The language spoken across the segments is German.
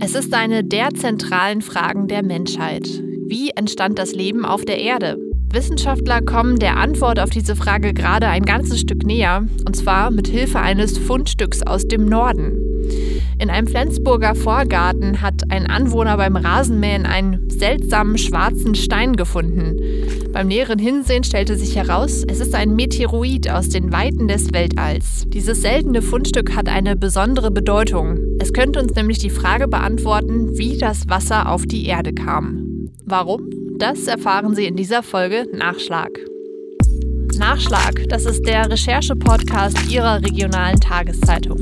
Es ist eine der zentralen Fragen der Menschheit. Wie entstand das Leben auf der Erde? Wissenschaftler kommen der Antwort auf diese Frage gerade ein ganzes Stück näher, und zwar mit Hilfe eines Fundstücks aus dem Norden. In einem Flensburger Vorgarten hat ein Anwohner beim Rasenmähen einen seltsamen schwarzen Stein gefunden. Beim näheren Hinsehen stellte sich heraus, es ist ein Meteoroid aus den Weiten des Weltalls. Dieses seltene Fundstück hat eine besondere Bedeutung. Es könnte uns nämlich die Frage beantworten, wie das Wasser auf die Erde kam. Warum? Das erfahren Sie in dieser Folge Nachschlag. Nachschlag, das ist der Recherche-Podcast Ihrer regionalen Tageszeitung.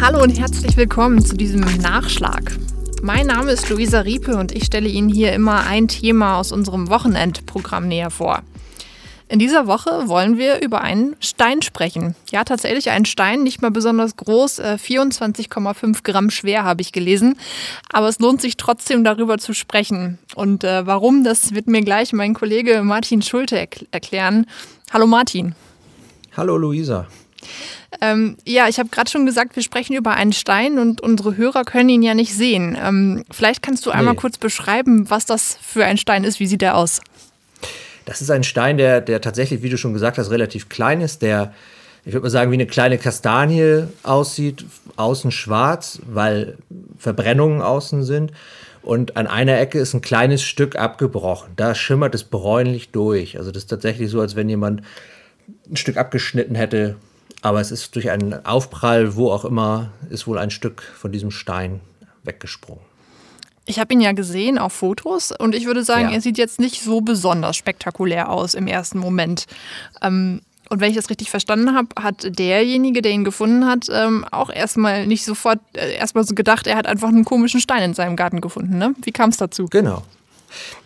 Hallo und herzlich willkommen zu diesem Nachschlag. Mein Name ist Luisa Riepe und ich stelle Ihnen hier immer ein Thema aus unserem Wochenendprogramm näher vor. In dieser Woche wollen wir über einen Stein sprechen. Ja, tatsächlich ein Stein, nicht mal besonders groß, 24,5 äh, Gramm schwer habe ich gelesen. Aber es lohnt sich trotzdem darüber zu sprechen. Und äh, warum, das wird mir gleich mein Kollege Martin Schulte erklären. Hallo Martin. Hallo Luisa. Ähm, ja, ich habe gerade schon gesagt, wir sprechen über einen Stein und unsere Hörer können ihn ja nicht sehen. Ähm, vielleicht kannst du einmal nee. kurz beschreiben, was das für ein Stein ist. Wie sieht der aus? Das ist ein Stein, der, der tatsächlich, wie du schon gesagt hast, relativ klein ist, der, ich würde mal sagen, wie eine kleine Kastanie aussieht, außen schwarz, weil Verbrennungen außen sind. Und an einer Ecke ist ein kleines Stück abgebrochen. Da schimmert es bräunlich durch. Also das ist tatsächlich so, als wenn jemand ein Stück abgeschnitten hätte aber es ist durch einen Aufprall, wo auch immer, ist wohl ein Stück von diesem Stein weggesprungen. Ich habe ihn ja gesehen auf Fotos und ich würde sagen, ja. er sieht jetzt nicht so besonders spektakulär aus im ersten Moment. Ähm, und wenn ich das richtig verstanden habe, hat derjenige, der ihn gefunden hat, ähm, auch erstmal nicht sofort äh, erstmal so gedacht, er hat einfach einen komischen Stein in seinem Garten gefunden. Ne? Wie kam es dazu? Genau.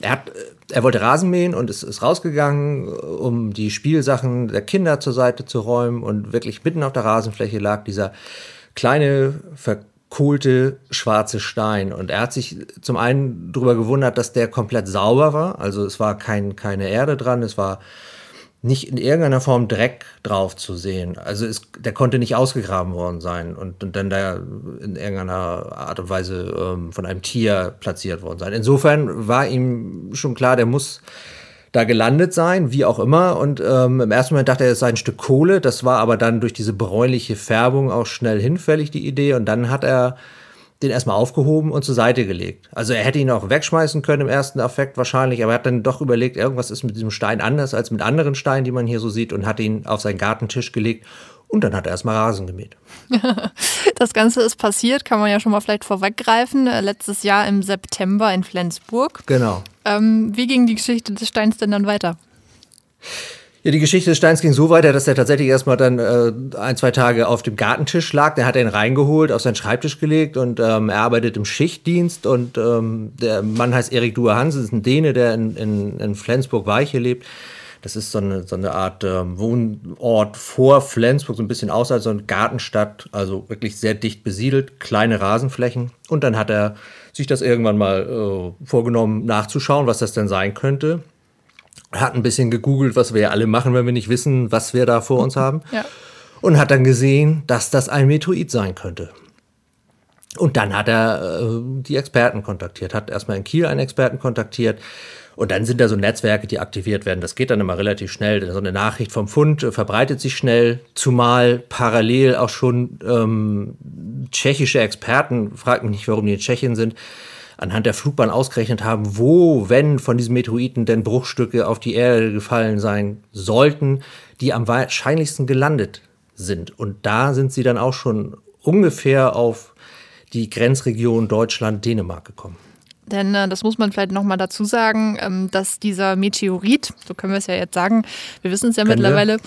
Er, hat, er wollte Rasen mähen und ist, ist rausgegangen, um die Spielsachen der Kinder zur Seite zu räumen. Und wirklich mitten auf der Rasenfläche lag dieser kleine, verkohlte schwarze Stein. Und er hat sich zum einen darüber gewundert, dass der komplett sauber war. Also es war kein, keine Erde dran, es war nicht in irgendeiner Form Dreck drauf zu sehen. Also es, der konnte nicht ausgegraben worden sein und, und dann da in irgendeiner Art und Weise ähm, von einem Tier platziert worden sein. Insofern war ihm schon klar, der muss da gelandet sein, wie auch immer. Und ähm, im ersten Moment dachte er, es sei ein Stück Kohle. Das war aber dann durch diese bräunliche Färbung auch schnell hinfällig, die Idee. Und dann hat er den erstmal aufgehoben und zur Seite gelegt. Also er hätte ihn auch wegschmeißen können im ersten Affekt wahrscheinlich, aber er hat dann doch überlegt, irgendwas ist mit diesem Stein anders als mit anderen Steinen, die man hier so sieht und hat ihn auf seinen Gartentisch gelegt und dann hat er erstmal Rasen gemäht. Das Ganze ist passiert, kann man ja schon mal vielleicht vorweggreifen, äh, letztes Jahr im September in Flensburg. Genau. Ähm, wie ging die Geschichte des Steins denn dann weiter? Ja, die Geschichte des Steins ging so weiter, dass er tatsächlich erstmal dann äh, ein, zwei Tage auf dem Gartentisch lag. Der hat er ihn reingeholt, auf seinen Schreibtisch gelegt und ähm, er arbeitet im Schichtdienst und ähm, der Mann heißt Erik Due Hansen, ist ein Däne, der in, in, in Flensburg-Weiche lebt. Das ist so eine, so eine Art ähm, Wohnort vor Flensburg, so ein bisschen außerhalb, so eine Gartenstadt, also wirklich sehr dicht besiedelt, kleine Rasenflächen. Und dann hat er sich das irgendwann mal äh, vorgenommen, nachzuschauen, was das denn sein könnte hat ein bisschen gegoogelt, was wir ja alle machen, wenn wir nicht wissen, was wir da vor uns haben. Ja. Und hat dann gesehen, dass das ein Meteorit sein könnte. Und dann hat er äh, die Experten kontaktiert, hat erstmal in Kiel einen Experten kontaktiert. Und dann sind da so Netzwerke, die aktiviert werden. Das geht dann immer relativ schnell. So eine Nachricht vom Fund äh, verbreitet sich schnell, zumal parallel auch schon ähm, tschechische Experten, fragt mich nicht, warum die in Tschechien sind, anhand der Flugbahn ausgerechnet haben, wo, wenn von diesen Meteoriten denn Bruchstücke auf die Erde gefallen sein sollten, die am wahrscheinlichsten gelandet sind. Und da sind sie dann auch schon ungefähr auf die Grenzregion Deutschland-Dänemark gekommen. Denn äh, das muss man vielleicht nochmal dazu sagen, ähm, dass dieser Meteorit, so können wir es ja jetzt sagen, wir wissen es ja Können mittlerweile,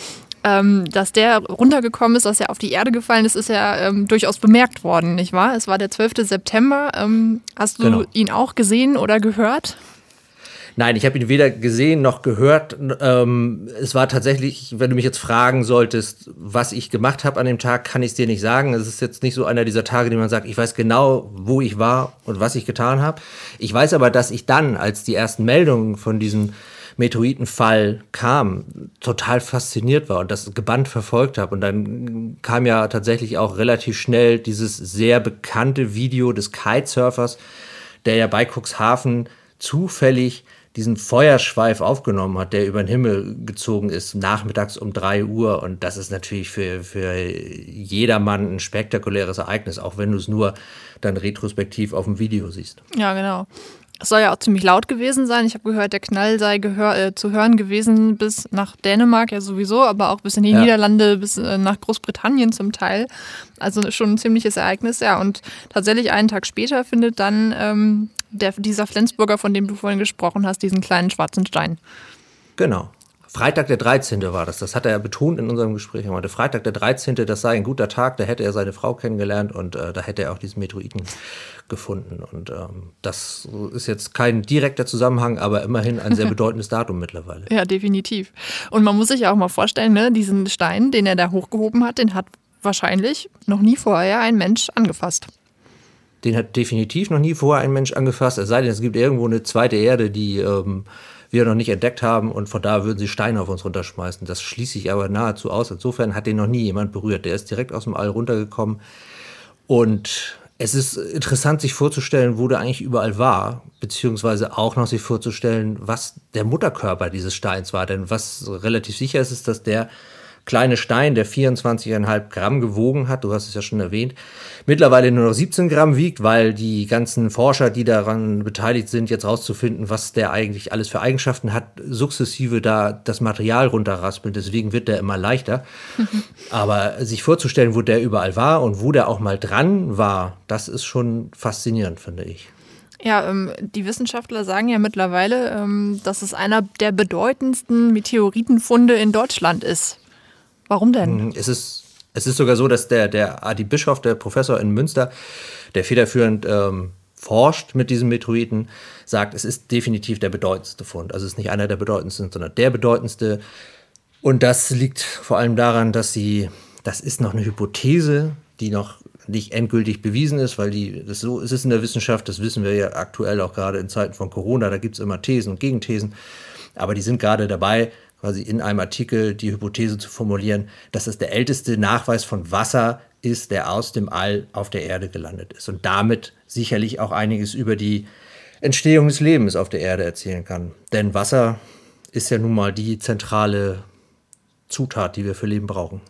ähm, dass der runtergekommen ist, dass er auf die Erde gefallen ist, ist ja ähm, durchaus bemerkt worden, nicht wahr? Es war der 12. September. Ähm, hast du genau. ihn auch gesehen oder gehört? Nein, ich habe ihn weder gesehen noch gehört. Ähm, es war tatsächlich, wenn du mich jetzt fragen solltest, was ich gemacht habe an dem Tag, kann ich es dir nicht sagen. Es ist jetzt nicht so einer dieser Tage, die man sagt, ich weiß genau, wo ich war und was ich getan habe. Ich weiß aber, dass ich dann, als die ersten Meldungen von diesem Meteoritenfall kam, total fasziniert war und das gebannt verfolgt habe. Und dann kam ja tatsächlich auch relativ schnell dieses sehr bekannte Video des Kitesurfers, der ja bei Cuxhaven zufällig diesen Feuerschweif aufgenommen hat, der über den Himmel gezogen ist, nachmittags um drei Uhr. Und das ist natürlich für, für jedermann ein spektakuläres Ereignis, auch wenn du es nur dann retrospektiv auf dem Video siehst. Ja, genau. Es soll ja auch ziemlich laut gewesen sein. Ich habe gehört, der Knall sei gehör, äh, zu hören gewesen bis nach Dänemark ja sowieso, aber auch bis in die ja. Niederlande, bis äh, nach Großbritannien zum Teil. Also schon ein ziemliches Ereignis, ja. Und tatsächlich einen Tag später findet dann ähm, der, dieser Flensburger, von dem du vorhin gesprochen hast, diesen kleinen schwarzen Stein. Genau. Freitag der 13. war das. Das hat er betont in unserem Gespräch. Er meinte, Freitag der 13. das sei ein guter Tag, da hätte er seine Frau kennengelernt und äh, da hätte er auch diesen Meteoriten gefunden. Und ähm, das ist jetzt kein direkter Zusammenhang, aber immerhin ein sehr bedeutendes Datum mittlerweile. Ja, definitiv. Und man muss sich ja auch mal vorstellen, ne, diesen Stein, den er da hochgehoben hat, den hat wahrscheinlich noch nie vorher ein Mensch angefasst. Den hat definitiv noch nie vorher ein Mensch angefasst, es sei denn, es gibt irgendwo eine zweite Erde, die ähm, wir noch nicht entdeckt haben und von da würden sie Steine auf uns runterschmeißen. Das schließe ich aber nahezu aus. Insofern hat den noch nie jemand berührt. Der ist direkt aus dem All runtergekommen und es ist interessant, sich vorzustellen, wo der eigentlich überall war, beziehungsweise auch noch sich vorzustellen, was der Mutterkörper dieses Steins war. Denn was relativ sicher ist, ist, dass der kleine Stein, der 24,5 Gramm gewogen hat, du hast es ja schon erwähnt, mittlerweile nur noch 17 Gramm wiegt, weil die ganzen Forscher, die daran beteiligt sind, jetzt rauszufinden, was der eigentlich alles für Eigenschaften hat, sukzessive da das Material runterraspeln. Deswegen wird der immer leichter. Aber sich vorzustellen, wo der überall war und wo der auch mal dran war, das ist schon faszinierend, finde ich. Ja, ähm, die Wissenschaftler sagen ja mittlerweile, ähm, dass es einer der bedeutendsten Meteoritenfunde in Deutschland ist. Warum denn? Mhm, es ist, es ist sogar so, dass der, der Adi Bischof, der Professor in Münster, der federführend ähm, forscht mit diesen Meteoriten, sagt, es ist definitiv der bedeutendste Fund. Also es ist nicht einer der bedeutendsten, sondern der bedeutendste. Und das liegt vor allem daran, dass sie, das ist noch eine Hypothese, die noch nicht endgültig bewiesen ist, weil die, das so ist es in der Wissenschaft, das wissen wir ja aktuell auch gerade in Zeiten von Corona, da gibt es immer Thesen und Gegenthesen. Aber die sind gerade dabei, quasi in einem Artikel die Hypothese zu formulieren, dass es der älteste Nachweis von Wasser ist, der aus dem All auf der Erde gelandet ist und damit sicherlich auch einiges über die Entstehung des Lebens auf der Erde erzählen kann. Denn Wasser ist ja nun mal die zentrale Zutat, die wir für Leben brauchen.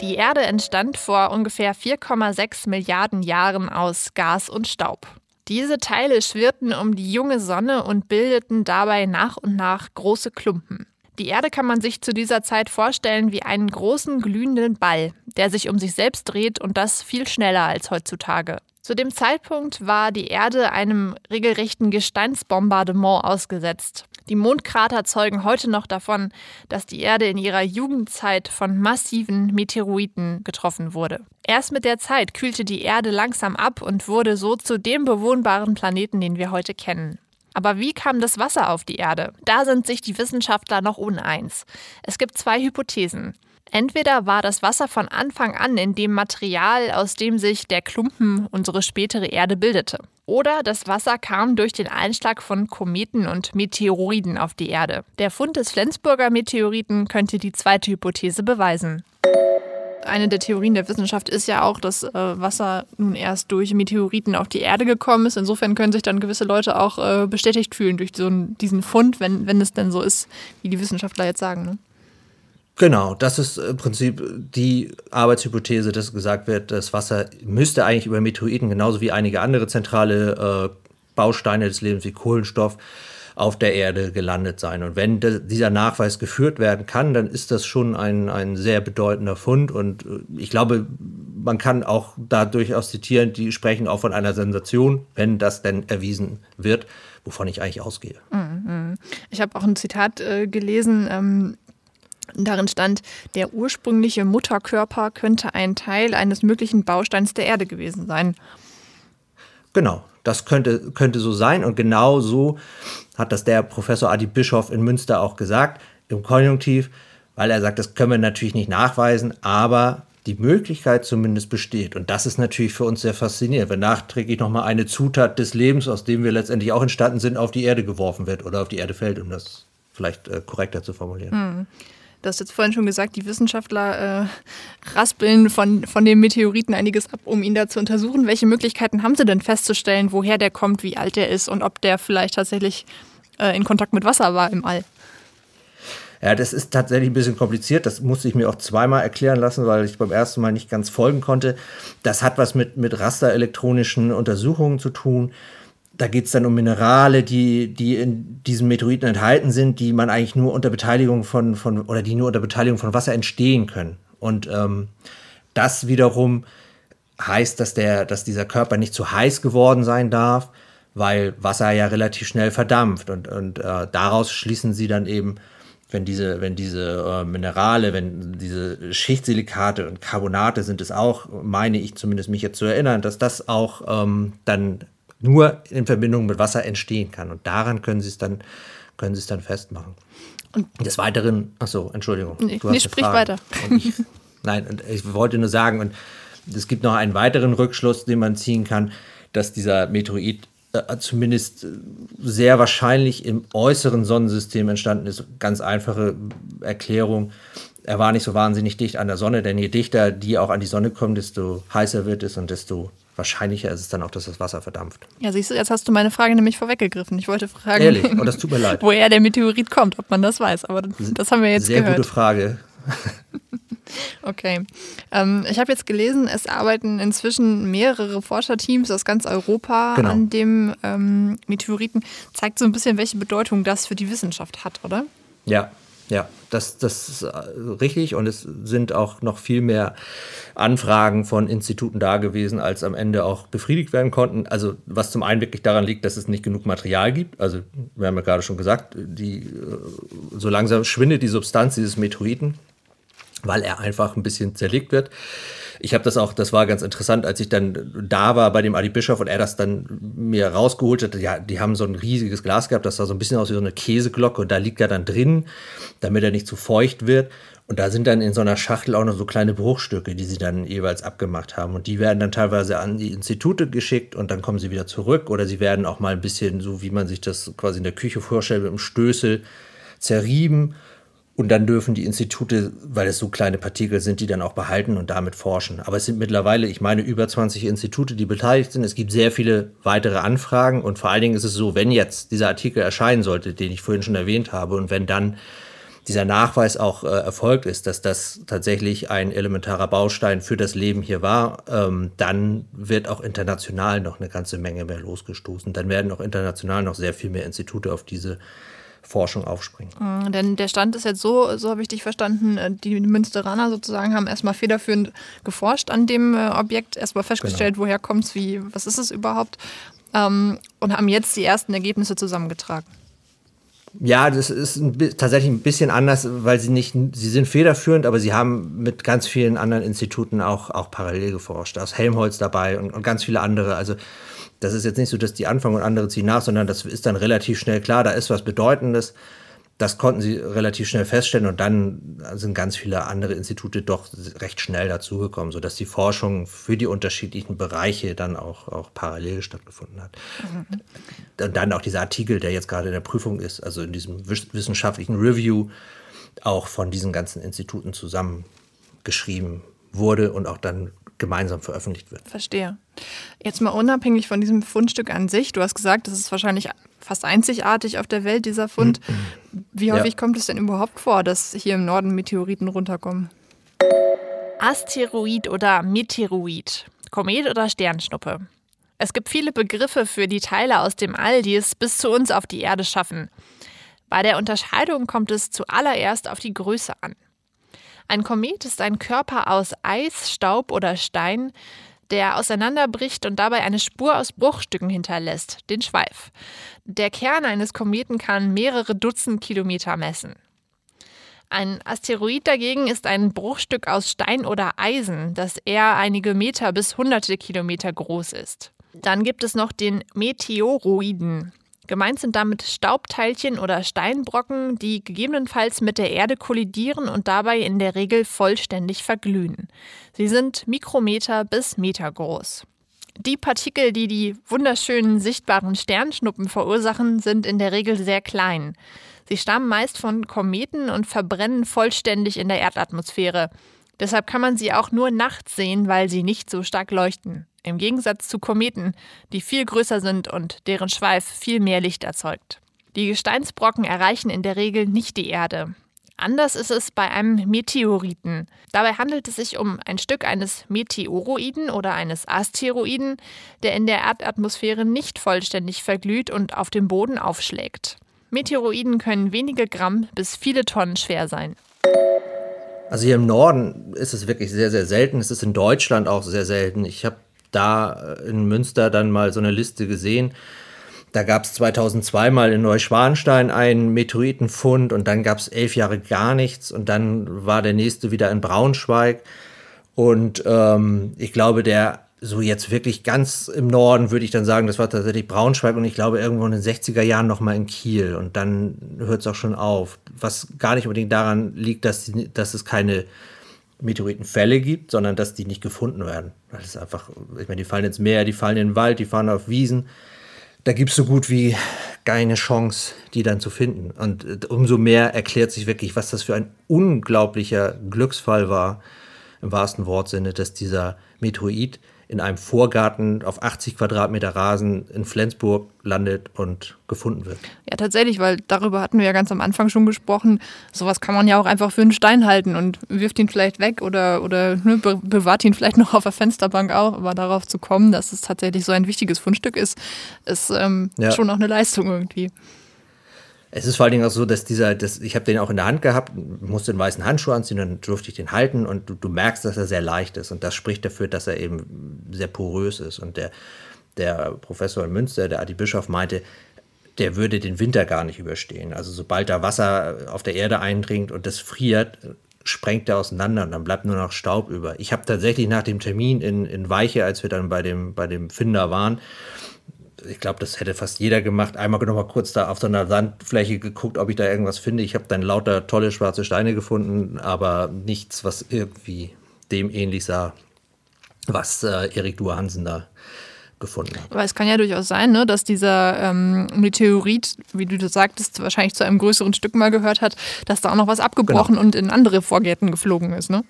Die Erde entstand vor ungefähr 4,6 Milliarden Jahren aus Gas und Staub. Diese Teile schwirrten um die junge Sonne und bildeten dabei nach und nach große Klumpen. Die Erde kann man sich zu dieser Zeit vorstellen wie einen großen glühenden Ball, der sich um sich selbst dreht und das viel schneller als heutzutage. Zu dem Zeitpunkt war die Erde einem regelrechten Gesteinsbombardement ausgesetzt. Die Mondkrater zeugen heute noch davon, dass die Erde in ihrer Jugendzeit von massiven Meteoriten getroffen wurde. Erst mit der Zeit kühlte die Erde langsam ab und wurde so zu dem bewohnbaren Planeten, den wir heute kennen. Aber wie kam das Wasser auf die Erde? Da sind sich die Wissenschaftler noch uneins. Es gibt zwei Hypothesen. Entweder war das Wasser von Anfang an in dem Material, aus dem sich der Klumpen unsere spätere Erde bildete. Oder das Wasser kam durch den Einschlag von Kometen und Meteoroiden auf die Erde. Der Fund des Flensburger Meteoriten könnte die zweite Hypothese beweisen eine der Theorien der Wissenschaft ist ja auch, dass äh, Wasser nun erst durch Meteoriten auf die Erde gekommen ist. Insofern können sich dann gewisse Leute auch äh, bestätigt fühlen durch so einen, diesen Fund, wenn, wenn es denn so ist, wie die Wissenschaftler jetzt sagen. Ne? Genau, das ist im Prinzip die Arbeitshypothese, dass gesagt wird, das Wasser müsste eigentlich über Meteoriten genauso wie einige andere zentrale äh, Bausteine des Lebens wie Kohlenstoff auf der Erde gelandet sein. Und wenn dieser Nachweis geführt werden kann, dann ist das schon ein, ein sehr bedeutender Fund. Und äh, ich glaube, man kann auch da durchaus zitieren, die sprechen auch von einer Sensation, wenn das denn erwiesen wird, wovon ich eigentlich ausgehe. Mhm. Ich habe auch ein Zitat äh, gelesen. Ähm Darin stand, der ursprüngliche Mutterkörper könnte ein Teil eines möglichen Bausteins der Erde gewesen sein. Genau, das könnte, könnte so sein. Und genau so hat das der Professor Adi Bischof in Münster auch gesagt, im Konjunktiv, weil er sagt, das können wir natürlich nicht nachweisen, aber die Möglichkeit zumindest besteht. Und das ist natürlich für uns sehr faszinierend, wenn nachträglich nochmal eine Zutat des Lebens, aus dem wir letztendlich auch entstanden sind, auf die Erde geworfen wird oder auf die Erde fällt, um das vielleicht äh, korrekter zu formulieren. Hm. Du hast jetzt vorhin schon gesagt, die Wissenschaftler äh, raspeln von, von den Meteoriten einiges ab, um ihn da zu untersuchen. Welche Möglichkeiten haben sie denn festzustellen, woher der kommt, wie alt der ist und ob der vielleicht tatsächlich äh, in Kontakt mit Wasser war im All? Ja, das ist tatsächlich ein bisschen kompliziert. Das musste ich mir auch zweimal erklären lassen, weil ich beim ersten Mal nicht ganz folgen konnte. Das hat was mit, mit rasterelektronischen Untersuchungen zu tun. Da geht es dann um Minerale, die, die in diesen Meteoriten enthalten sind, die man eigentlich nur unter Beteiligung von, von oder die nur unter Beteiligung von Wasser entstehen können. Und ähm, das wiederum heißt, dass, der, dass dieser Körper nicht zu heiß geworden sein darf, weil Wasser ja relativ schnell verdampft. Und, und äh, daraus schließen sie dann eben, wenn diese, wenn diese äh, Minerale, wenn diese Schichtsilikate und Carbonate sind es auch, meine ich zumindest mich jetzt zu erinnern, dass das auch ähm, dann nur in Verbindung mit Wasser entstehen kann. Und daran können Sie es dann, können Sie es dann festmachen. Und des Weiteren, ach so, Entschuldigung. Nee, nee sprich weiter. Ich, nein, und ich wollte nur sagen, und es gibt noch einen weiteren Rückschluss, den man ziehen kann, dass dieser Meteorit äh, zumindest sehr wahrscheinlich im äußeren Sonnensystem entstanden ist. Ganz einfache Erklärung. Er war nicht so wahnsinnig dicht an der Sonne, denn je dichter die auch an die Sonne kommen, desto heißer wird es und desto wahrscheinlicher ist es dann auch, dass das Wasser verdampft. Ja, siehst du, jetzt hast du meine Frage nämlich vorweggegriffen. Ich wollte fragen, Ehrlich, oh, das tut mir leid. woher der Meteorit kommt, ob man das weiß. Aber das haben wir jetzt Sehr gehört. gute Frage. okay. Ähm, ich habe jetzt gelesen, es arbeiten inzwischen mehrere Forscherteams aus ganz Europa genau. an dem ähm, Meteoriten. Zeigt so ein bisschen, welche Bedeutung das für die Wissenschaft hat, oder? Ja, ja, das, das ist äh, richtig und es sind auch noch viel mehr Anfragen von Instituten da gewesen, als am Ende auch befriedigt werden konnten. Also was zum einen wirklich daran liegt, dass es nicht genug Material gibt. Also wir haben ja gerade schon gesagt, die, äh, so langsam schwindet die Substanz dieses Meteoriten, weil er einfach ein bisschen zerlegt wird ich habe das auch, das war ganz interessant, als ich dann da war bei dem Adi Bischof und er das dann mir rausgeholt hat. Ja, die haben so ein riesiges Glas gehabt, das sah so ein bisschen aus wie so eine Käseglocke und da liegt er dann drin, damit er nicht zu feucht wird. Und da sind dann in so einer Schachtel auch noch so kleine Bruchstücke, die sie dann jeweils abgemacht haben. Und die werden dann teilweise an die Institute geschickt und dann kommen sie wieder zurück. Oder sie werden auch mal ein bisschen, so wie man sich das quasi in der Küche vorstellt, mit einem Stößel zerrieben und dann dürfen die Institute, weil es so kleine Partikel sind, die dann auch behalten und damit forschen. Aber es sind mittlerweile, ich meine, über 20 Institute, die beteiligt sind. Es gibt sehr viele weitere Anfragen und vor allen Dingen ist es so, wenn jetzt dieser Artikel erscheinen sollte, den ich vorhin schon erwähnt habe, und wenn dann dieser Nachweis auch äh, erfolgt ist, dass das tatsächlich ein elementarer Baustein für das Leben hier war, ähm, dann wird auch international noch eine ganze Menge mehr losgestoßen. Dann werden auch international noch sehr viel mehr Institute auf diese Forschung aufspringen. Mhm, denn der Stand ist jetzt so, so habe ich dich verstanden, äh, die Münsteraner sozusagen haben erstmal federführend geforscht an dem äh, Objekt, erstmal festgestellt, genau. woher kommt es, wie, was ist es überhaupt ähm, und haben jetzt die ersten Ergebnisse zusammengetragen. Ja, das ist ein, tatsächlich ein bisschen anders, weil sie nicht, sie sind federführend, aber sie haben mit ganz vielen anderen Instituten auch, auch parallel geforscht. Da ist Helmholtz dabei und, und ganz viele andere. Also das ist jetzt nicht so, dass die anfangen und andere ziehen nach, sondern das ist dann relativ schnell klar, da ist was Bedeutendes. Das konnten sie relativ schnell feststellen und dann sind ganz viele andere Institute doch recht schnell dazugekommen, sodass die Forschung für die unterschiedlichen Bereiche dann auch, auch parallel stattgefunden hat. Mhm. Und dann auch dieser Artikel, der jetzt gerade in der Prüfung ist, also in diesem wissenschaftlichen Review, auch von diesen ganzen Instituten zusammengeschrieben wurde und auch dann gemeinsam veröffentlicht wird. Verstehe. Jetzt mal unabhängig von diesem Fundstück an sich, du hast gesagt, das ist wahrscheinlich fast einzigartig auf der Welt, dieser Fund. Wie häufig ja. kommt es denn überhaupt vor, dass hier im Norden Meteoriten runterkommen? Asteroid oder Meteoroid, Komet oder Sternschnuppe. Es gibt viele Begriffe für die Teile aus dem All, die es bis zu uns auf die Erde schaffen. Bei der Unterscheidung kommt es zuallererst auf die Größe an. Ein Komet ist ein Körper aus Eis, Staub oder Stein, der auseinanderbricht und dabei eine Spur aus Bruchstücken hinterlässt, den Schweif. Der Kern eines Kometen kann mehrere Dutzend Kilometer messen. Ein Asteroid dagegen ist ein Bruchstück aus Stein oder Eisen, das eher einige Meter bis hunderte Kilometer groß ist. Dann gibt es noch den Meteoroiden. Gemeint sind damit Staubteilchen oder Steinbrocken, die gegebenenfalls mit der Erde kollidieren und dabei in der Regel vollständig verglühen. Sie sind Mikrometer bis Meter groß. Die Partikel, die die wunderschönen sichtbaren Sternschnuppen verursachen, sind in der Regel sehr klein. Sie stammen meist von Kometen und verbrennen vollständig in der Erdatmosphäre. Deshalb kann man sie auch nur nachts sehen, weil sie nicht so stark leuchten. Im Gegensatz zu Kometen, die viel größer sind und deren Schweif viel mehr Licht erzeugt. Die Gesteinsbrocken erreichen in der Regel nicht die Erde. Anders ist es bei einem Meteoriten. Dabei handelt es sich um ein Stück eines Meteoroiden oder eines Asteroiden, der in der Erdatmosphäre nicht vollständig verglüht und auf dem Boden aufschlägt. Meteoroiden können wenige Gramm bis viele Tonnen schwer sein. Also hier im Norden ist es wirklich sehr, sehr selten. Es ist in Deutschland auch sehr selten. Ich habe da in Münster dann mal so eine Liste gesehen. Da gab es 2002 mal in Neuschwanstein einen Meteoritenfund und dann gab es elf Jahre gar nichts und dann war der nächste wieder in Braunschweig. Und ähm, ich glaube, der so jetzt wirklich ganz im Norden würde ich dann sagen, das war tatsächlich Braunschweig und ich glaube irgendwo in den 60er Jahren nochmal in Kiel und dann hört es auch schon auf. Was gar nicht unbedingt daran liegt, dass, die, dass es keine Meteoritenfälle gibt, sondern dass die nicht gefunden werden. Weil es einfach, ich meine, die fallen ins Meer, die fallen in den Wald, die fahren auf Wiesen. Da gibt es so gut wie keine Chance, die dann zu finden. Und äh, umso mehr erklärt sich wirklich, was das für ein unglaublicher Glücksfall war, im wahrsten Wortsinne, dass dieser Meteorit in einem Vorgarten auf 80 Quadratmeter Rasen in Flensburg landet und gefunden wird. Ja, tatsächlich, weil darüber hatten wir ja ganz am Anfang schon gesprochen. Sowas kann man ja auch einfach für einen Stein halten und wirft ihn vielleicht weg oder, oder ne, bewahrt ihn vielleicht noch auf der Fensterbank auch. Aber darauf zu kommen, dass es tatsächlich so ein wichtiges Fundstück ist, ist ähm, ja. schon auch eine Leistung irgendwie. Es ist vor allen Dingen auch so, dass dieser, das, ich habe den auch in der Hand gehabt, musste den weißen Handschuh anziehen, dann durfte ich den halten und du, du, merkst, dass er sehr leicht ist und das spricht dafür, dass er eben sehr porös ist. Und der, der Professor in Münster, der Adi Bischof, meinte, der würde den Winter gar nicht überstehen. Also sobald da Wasser auf der Erde eindringt und das friert, sprengt er auseinander und dann bleibt nur noch Staub über. Ich habe tatsächlich nach dem Termin in, in Weiche, als wir dann bei dem, bei dem Finder waren, ich glaube, das hätte fast jeder gemacht. Einmal noch mal kurz da auf so einer Sandfläche geguckt, ob ich da irgendwas finde. Ich habe dann lauter tolle schwarze Steine gefunden, aber nichts, was irgendwie dem ähnlich sah, was äh, Erik Dua Hansen da gefunden hat. Aber es kann ja durchaus sein, ne, dass dieser ähm, Meteorit, wie du das sagtest, wahrscheinlich zu einem größeren Stück mal gehört hat, dass da auch noch was abgebrochen genau. und in andere Vorgärten geflogen ist, ne?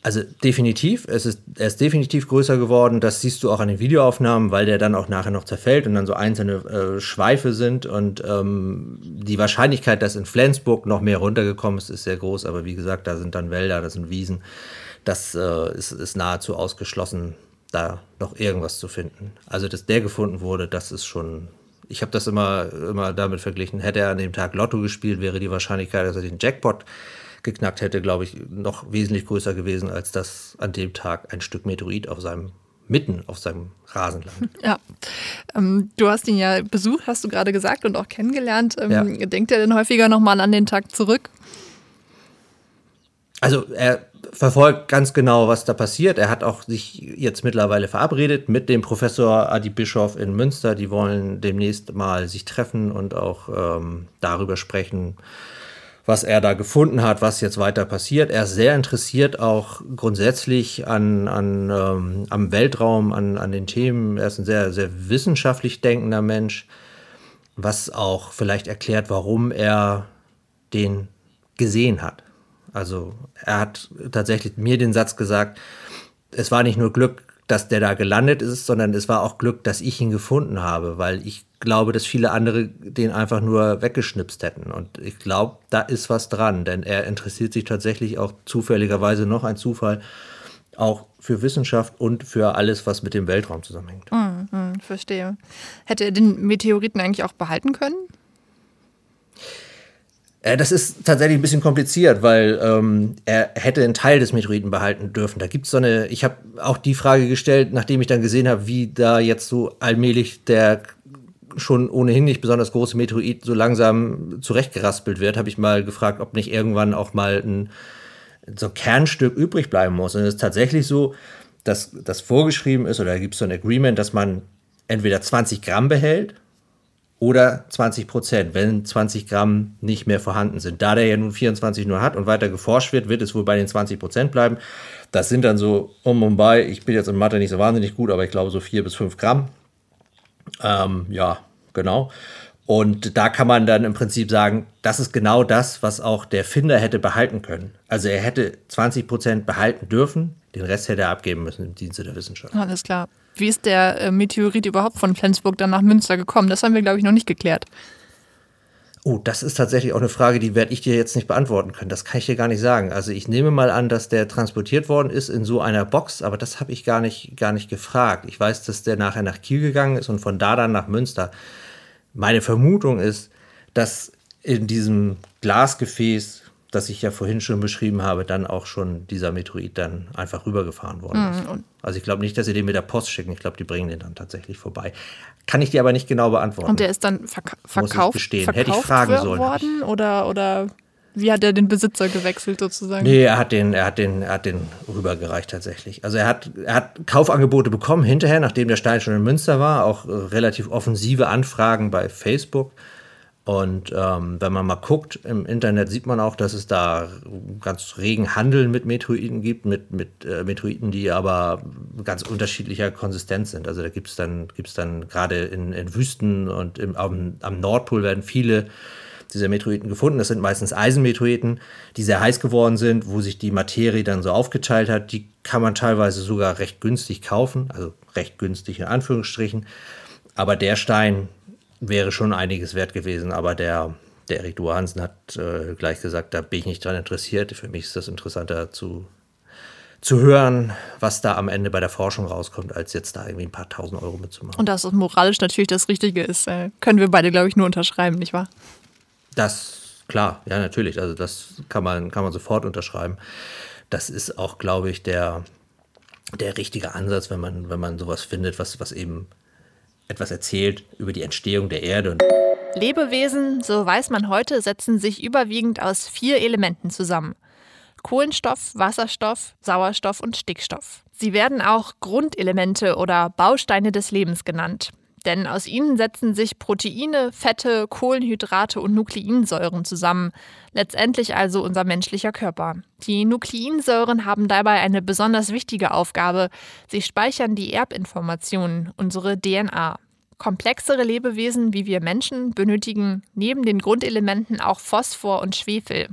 Also definitiv, es ist, er ist definitiv größer geworden. Das siehst du auch an den Videoaufnahmen, weil der dann auch nachher noch zerfällt und dann so einzelne äh, Schweife sind. Und ähm, die Wahrscheinlichkeit, dass in Flensburg noch mehr runtergekommen ist, ist sehr groß. Aber wie gesagt, da sind dann Wälder, da sind Wiesen. Das äh, ist, ist nahezu ausgeschlossen, da noch irgendwas zu finden. Also, dass der gefunden wurde, das ist schon ich habe das immer, immer damit verglichen, hätte er an dem Tag Lotto gespielt, wäre die Wahrscheinlichkeit, dass er den Jackpot geknackt hätte, glaube ich, noch wesentlich größer gewesen, als dass an dem Tag ein Stück Meteorit auf seinem mitten auf seinem Rasen lag. Ja, ähm, du hast ihn ja besucht, hast du gerade gesagt und auch kennengelernt. Ähm, ja. Denkt er denn häufiger nochmal an den Tag zurück? Also er verfolgt ganz genau, was da passiert. Er hat auch sich jetzt mittlerweile verabredet mit dem Professor Adi Bischof in Münster. Die wollen demnächst mal sich treffen und auch ähm, darüber sprechen, was er da gefunden hat, was jetzt weiter passiert. Er ist sehr interessiert auch grundsätzlich an, an, ähm, am Weltraum, an, an den Themen. Er ist ein sehr, sehr wissenschaftlich denkender Mensch, was auch vielleicht erklärt, warum er den gesehen hat. Also er hat tatsächlich mir den Satz gesagt, es war nicht nur Glück, dass der da gelandet ist, sondern es war auch Glück, dass ich ihn gefunden habe, weil ich glaube, dass viele andere den einfach nur weggeschnipst hätten. Und ich glaube, da ist was dran, denn er interessiert sich tatsächlich auch zufälligerweise noch ein Zufall auch für Wissenschaft und für alles, was mit dem Weltraum zusammenhängt. Mm, mm, verstehe. Hätte er den Meteoriten eigentlich auch behalten können? Äh, das ist tatsächlich ein bisschen kompliziert, weil ähm, er hätte einen Teil des Meteoriten behalten dürfen. Da gibt es so eine, ich habe auch die Frage gestellt, nachdem ich dann gesehen habe, wie da jetzt so allmählich der schon ohnehin nicht besonders große Meteorit so langsam zurechtgeraspelt wird, habe ich mal gefragt, ob nicht irgendwann auch mal ein so ein Kernstück übrig bleiben muss. Und es ist tatsächlich so, dass das vorgeschrieben ist, oder gibt es so ein Agreement, dass man entweder 20 Gramm behält oder 20 Prozent, wenn 20 Gramm nicht mehr vorhanden sind. Da der ja nun 24 nur hat und weiter geforscht wird, wird es wohl bei den 20 Prozent bleiben. Das sind dann so um und bei, ich bin jetzt in Mathe nicht so wahnsinnig gut, aber ich glaube so vier bis fünf Gramm. Ähm, ja, genau. Und da kann man dann im Prinzip sagen, das ist genau das, was auch der Finder hätte behalten können. Also er hätte 20 Prozent behalten dürfen, den Rest hätte er abgeben müssen im Dienste der Wissenschaft. Alles klar. Wie ist der äh, Meteorit überhaupt von Flensburg dann nach Münster gekommen? Das haben wir, glaube ich, noch nicht geklärt. Oh, das ist tatsächlich auch eine Frage, die werde ich dir jetzt nicht beantworten können. Das kann ich dir gar nicht sagen. Also ich nehme mal an, dass der transportiert worden ist in so einer Box, aber das habe ich gar nicht, gar nicht gefragt. Ich weiß, dass der nachher nach Kiel gegangen ist und von da dann nach Münster. Meine Vermutung ist, dass in diesem Glasgefäß das ich ja vorhin schon beschrieben habe, dann auch schon dieser Meteorit dann einfach rübergefahren worden ist. Mhm. Also ich glaube nicht, dass sie den mit der Post schicken. Ich glaube, die bringen den dann tatsächlich vorbei. Kann ich dir aber nicht genau beantworten. Und der ist dann verk verkauft, verkauft Hätte ich fragen sollen. worden oder, oder wie hat er den Besitzer gewechselt sozusagen? Nee, er hat den, er hat den, er hat den rübergereicht tatsächlich. Also er hat, er hat Kaufangebote bekommen hinterher, nachdem der Stein schon in Münster war, auch äh, relativ offensive Anfragen bei Facebook. Und ähm, wenn man mal guckt im Internet, sieht man auch, dass es da ganz regen Handel mit Meteoriten gibt, mit, mit äh, Meteoriten, die aber ganz unterschiedlicher Konsistenz sind. Also da gibt es dann, gibt's dann gerade in, in Wüsten und im, am, am Nordpol werden viele dieser Meteoriten gefunden. Das sind meistens Eisenmeteoriten, die sehr heiß geworden sind, wo sich die Materie dann so aufgeteilt hat. Die kann man teilweise sogar recht günstig kaufen, also recht günstig in Anführungsstrichen. Aber der Stein, wäre schon einiges wert gewesen, aber der, der Erik Duhansen hat äh, gleich gesagt, da bin ich nicht dran interessiert. Für mich ist das interessanter zu, zu hören, was da am Ende bei der Forschung rauskommt, als jetzt da irgendwie ein paar tausend Euro mitzumachen. Und dass es moralisch natürlich das Richtige ist, äh, können wir beide, glaube ich, nur unterschreiben, nicht wahr? Das, klar, ja, natürlich. Also das kann man, kann man sofort unterschreiben. Das ist auch, glaube ich, der, der richtige Ansatz, wenn man, wenn man sowas findet, was, was eben etwas erzählt über die Entstehung der Erde. Lebewesen, so weiß man heute, setzen sich überwiegend aus vier Elementen zusammen. Kohlenstoff, Wasserstoff, Sauerstoff und Stickstoff. Sie werden auch Grundelemente oder Bausteine des Lebens genannt denn aus ihnen setzen sich Proteine, Fette, Kohlenhydrate und Nukleinsäuren zusammen, letztendlich also unser menschlicher Körper. Die Nukleinsäuren haben dabei eine besonders wichtige Aufgabe, sie speichern die Erbinformationen, unsere DNA. Komplexere Lebewesen wie wir Menschen benötigen neben den Grundelementen auch Phosphor und Schwefel.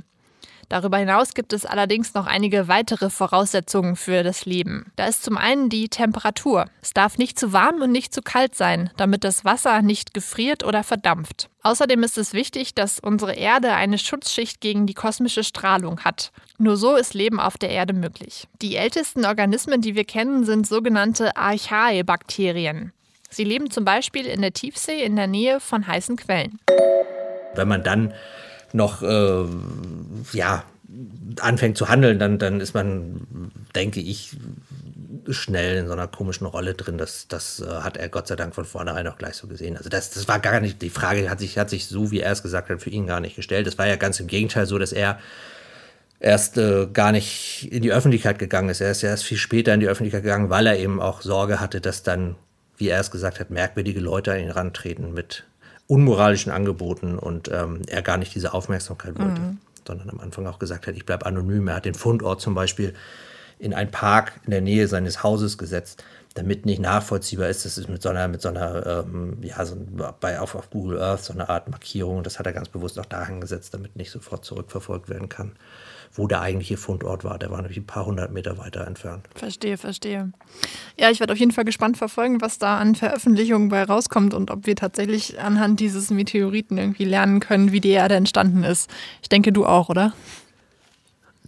Darüber hinaus gibt es allerdings noch einige weitere Voraussetzungen für das Leben. Da ist zum einen die Temperatur. Es darf nicht zu warm und nicht zu kalt sein, damit das Wasser nicht gefriert oder verdampft. Außerdem ist es wichtig, dass unsere Erde eine Schutzschicht gegen die kosmische Strahlung hat. Nur so ist Leben auf der Erde möglich. Die ältesten Organismen, die wir kennen, sind sogenannte Archae-Bakterien. Sie leben zum Beispiel in der Tiefsee in der Nähe von heißen Quellen. Wenn man dann noch äh, ja, anfängt zu handeln, dann, dann ist man, denke ich, schnell in so einer komischen Rolle drin. Das, das äh, hat er Gott sei Dank von vornherein auch gleich so gesehen. Also das, das war gar nicht, die Frage hat sich, hat sich so, wie er es gesagt hat, für ihn gar nicht gestellt. Es war ja ganz im Gegenteil so, dass er erst äh, gar nicht in die Öffentlichkeit gegangen ist. Er ist ja erst viel später in die Öffentlichkeit gegangen, weil er eben auch Sorge hatte, dass dann, wie er es gesagt hat, merkwürdige Leute an ihn rantreten mit unmoralischen Angeboten und ähm, er gar nicht diese Aufmerksamkeit wollte, mhm. sondern am Anfang auch gesagt hat, ich bleibe anonym. Er hat den Fundort zum Beispiel in einen Park in der Nähe seines Hauses gesetzt, damit nicht nachvollziehbar ist. Das ist mit so einer, mit so einer, ähm, ja, so bei, auf, auf Google Earth so eine Art Markierung. Das hat er ganz bewusst auch dahin gesetzt, damit nicht sofort zurückverfolgt werden kann wo der eigentliche Fundort war. Der war nämlich ein paar hundert Meter weiter entfernt. Verstehe, verstehe. Ja, ich werde auf jeden Fall gespannt verfolgen, was da an Veröffentlichungen bei rauskommt und ob wir tatsächlich anhand dieses Meteoriten irgendwie lernen können, wie die Erde entstanden ist. Ich denke, du auch, oder?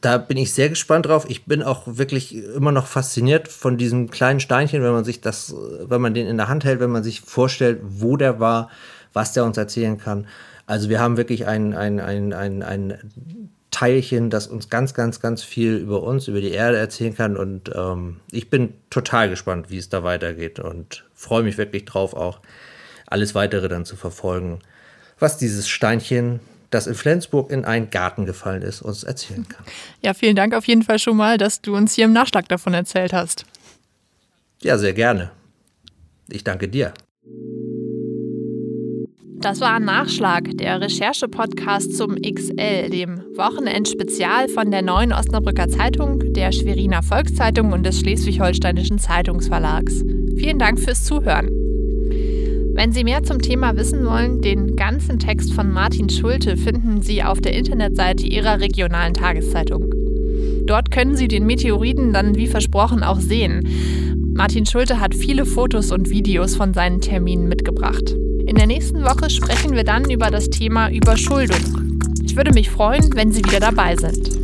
da bin ich sehr gespannt drauf. Ich bin auch wirklich immer noch fasziniert von diesem kleinen Steinchen, wenn man sich das, wenn man den in der Hand hält, wenn man sich vorstellt, wo der war, was der uns erzählen kann. Also wir haben wirklich ein, ein, ein, ein, ein Teilchen, das uns ganz, ganz, ganz viel über uns, über die Erde erzählen kann. Und ähm, ich bin total gespannt, wie es da weitergeht und freue mich wirklich drauf, auch alles weitere dann zu verfolgen, was dieses Steinchen, das in Flensburg in einen Garten gefallen ist, uns erzählen kann. Ja, vielen Dank auf jeden Fall schon mal, dass du uns hier im Nachschlag davon erzählt hast. Ja, sehr gerne. Ich danke dir. Das war ein Nachschlag, der Recherche-Podcast zum XL, dem Wochenendspezial von der Neuen Osnabrücker Zeitung, der Schweriner Volkszeitung und des Schleswig-Holsteinischen Zeitungsverlags. Vielen Dank fürs Zuhören. Wenn Sie mehr zum Thema wissen wollen, den ganzen Text von Martin Schulte finden Sie auf der Internetseite Ihrer regionalen Tageszeitung. Dort können Sie den Meteoriten dann wie versprochen auch sehen. Martin Schulte hat viele Fotos und Videos von seinen Terminen mitgebracht. In der nächsten Woche sprechen wir dann über das Thema Überschuldung. Ich würde mich freuen, wenn Sie wieder dabei sind.